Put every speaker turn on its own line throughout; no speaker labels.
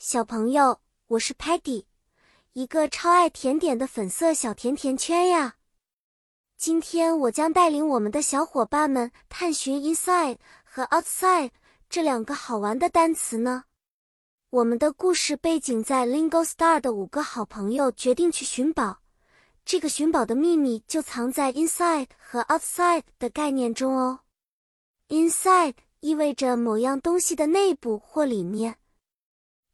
小朋友，我是 Patty，一个超爱甜点的粉色小甜甜圈呀。今天我将带领我们的小伙伴们探寻 inside 和 outside 这两个好玩的单词呢。我们的故事背景在 Lingo Star 的五个好朋友决定去寻宝，这个寻宝的秘密就藏在 inside 和 outside 的概念中哦。inside 意味着某样东西的内部或里面，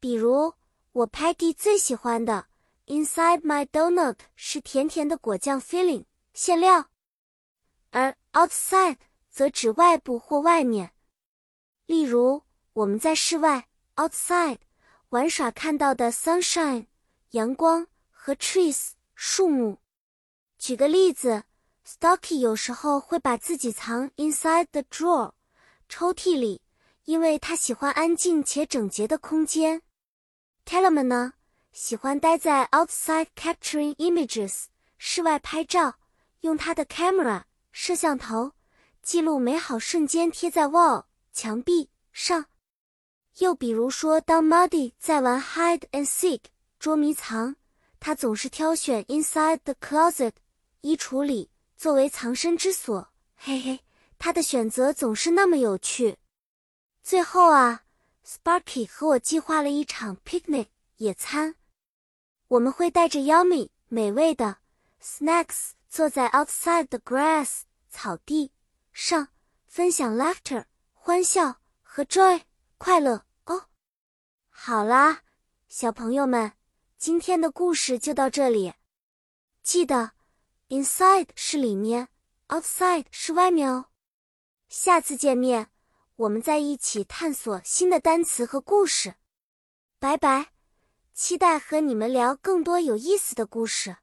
比如我 Patty 最喜欢的 inside my donut 是甜甜的果酱 filling。馅料，而 outside 则指外部或外面。例如，我们在室外 outside 玩耍看到的 sunshine 阳光和 trees 树木。举个例子，Stocky 有时候会把自己藏 inside the drawer 抽屉里，因为他喜欢安静且整洁的空间。Tellerman 呢，喜欢待在 outside capturing images 室外拍照。用他的 camera 摄像头记录美好瞬间，贴在 wall 墙壁上。又比如说，当 Muddy 在玩 hide and seek 捉迷藏，他总是挑选 inside the closet 衣橱里作为藏身之所。嘿嘿，他的选择总是那么有趣。最后啊，Sparky 和我计划了一场 picnic 野餐，我们会带着 yummy 美味的 snacks。坐在 outside the grass 草地上，分享 laughter 欢笑和 joy 快乐哦。好啦，小朋友们，今天的故事就到这里。记得 inside 是里面，outside 是外面哦。下次见面，我们再一起探索新的单词和故事。拜拜，期待和你们聊更多有意思的故事。